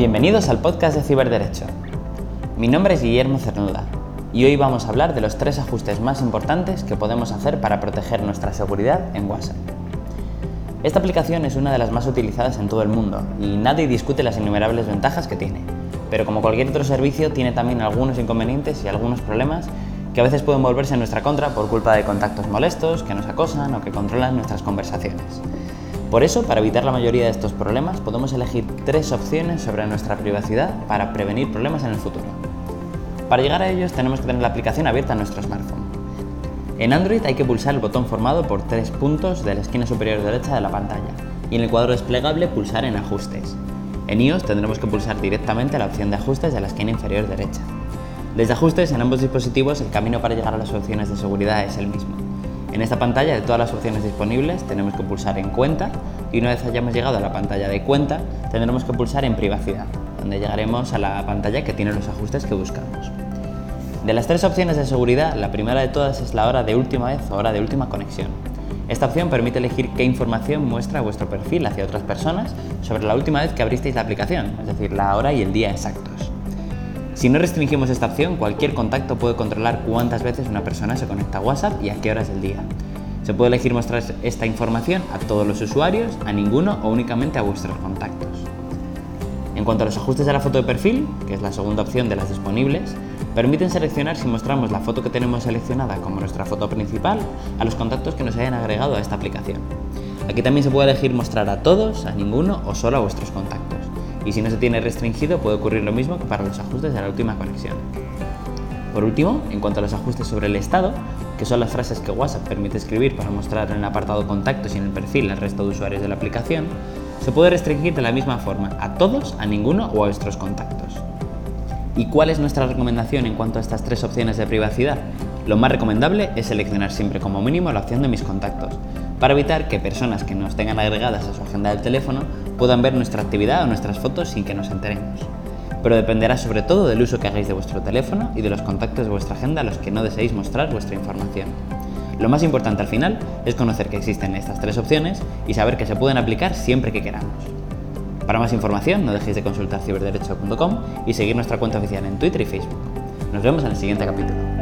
Bienvenidos al podcast de Ciberderecho. Mi nombre es Guillermo Cernuda y hoy vamos a hablar de los tres ajustes más importantes que podemos hacer para proteger nuestra seguridad en WhatsApp. Esta aplicación es una de las más utilizadas en todo el mundo y nadie discute las innumerables ventajas que tiene, pero como cualquier otro servicio tiene también algunos inconvenientes y algunos problemas que a veces pueden volverse en nuestra contra por culpa de contactos molestos que nos acosan o que controlan nuestras conversaciones. Por eso, para evitar la mayoría de estos problemas, podemos elegir tres opciones sobre nuestra privacidad para prevenir problemas en el futuro. Para llegar a ellos tenemos que tener la aplicación abierta en nuestro smartphone. En Android hay que pulsar el botón formado por tres puntos de la esquina superior derecha de la pantalla y en el cuadro desplegable pulsar en Ajustes. En iOS tendremos que pulsar directamente la opción de Ajustes de la esquina inferior derecha. Desde Ajustes en ambos dispositivos el camino para llegar a las opciones de seguridad es el mismo. En esta pantalla de todas las opciones disponibles tenemos que pulsar en Cuenta y una vez hayamos llegado a la pantalla de Cuenta tendremos que pulsar en Privacidad, donde llegaremos a la pantalla que tiene los ajustes que buscamos. De las tres opciones de seguridad, la primera de todas es la hora de última vez o hora de última conexión. Esta opción permite elegir qué información muestra vuestro perfil hacia otras personas sobre la última vez que abristeis la aplicación, es decir, la hora y el día exactos. Si no restringimos esta opción, cualquier contacto puede controlar cuántas veces una persona se conecta a WhatsApp y a qué horas del día. Se puede elegir mostrar esta información a todos los usuarios, a ninguno o únicamente a vuestros contactos. En cuanto a los ajustes de la foto de perfil, que es la segunda opción de las disponibles, permiten seleccionar si mostramos la foto que tenemos seleccionada como nuestra foto principal a los contactos que nos hayan agregado a esta aplicación. Aquí también se puede elegir mostrar a todos, a ninguno o solo a vuestros contactos y si no se tiene restringido puede ocurrir lo mismo que para los ajustes de la última conexión. Por último, en cuanto a los ajustes sobre el estado, que son las frases que WhatsApp permite escribir para mostrar en el apartado contactos y en el perfil al resto de usuarios de la aplicación, se puede restringir de la misma forma a todos, a ninguno o a vuestros contactos. ¿Y cuál es nuestra recomendación en cuanto a estas tres opciones de privacidad? Lo más recomendable es seleccionar siempre como mínimo la opción de mis contactos, para evitar que personas que nos tengan agregadas a su agenda del teléfono puedan ver nuestra actividad o nuestras fotos sin que nos enteremos. Pero dependerá sobre todo del uso que hagáis de vuestro teléfono y de los contactos de vuestra agenda a los que no deseéis mostrar vuestra información. Lo más importante al final es conocer que existen estas tres opciones y saber que se pueden aplicar siempre que queramos. Para más información no dejéis de consultar ciberderecho.com y seguir nuestra cuenta oficial en Twitter y Facebook. Nos vemos en el siguiente capítulo.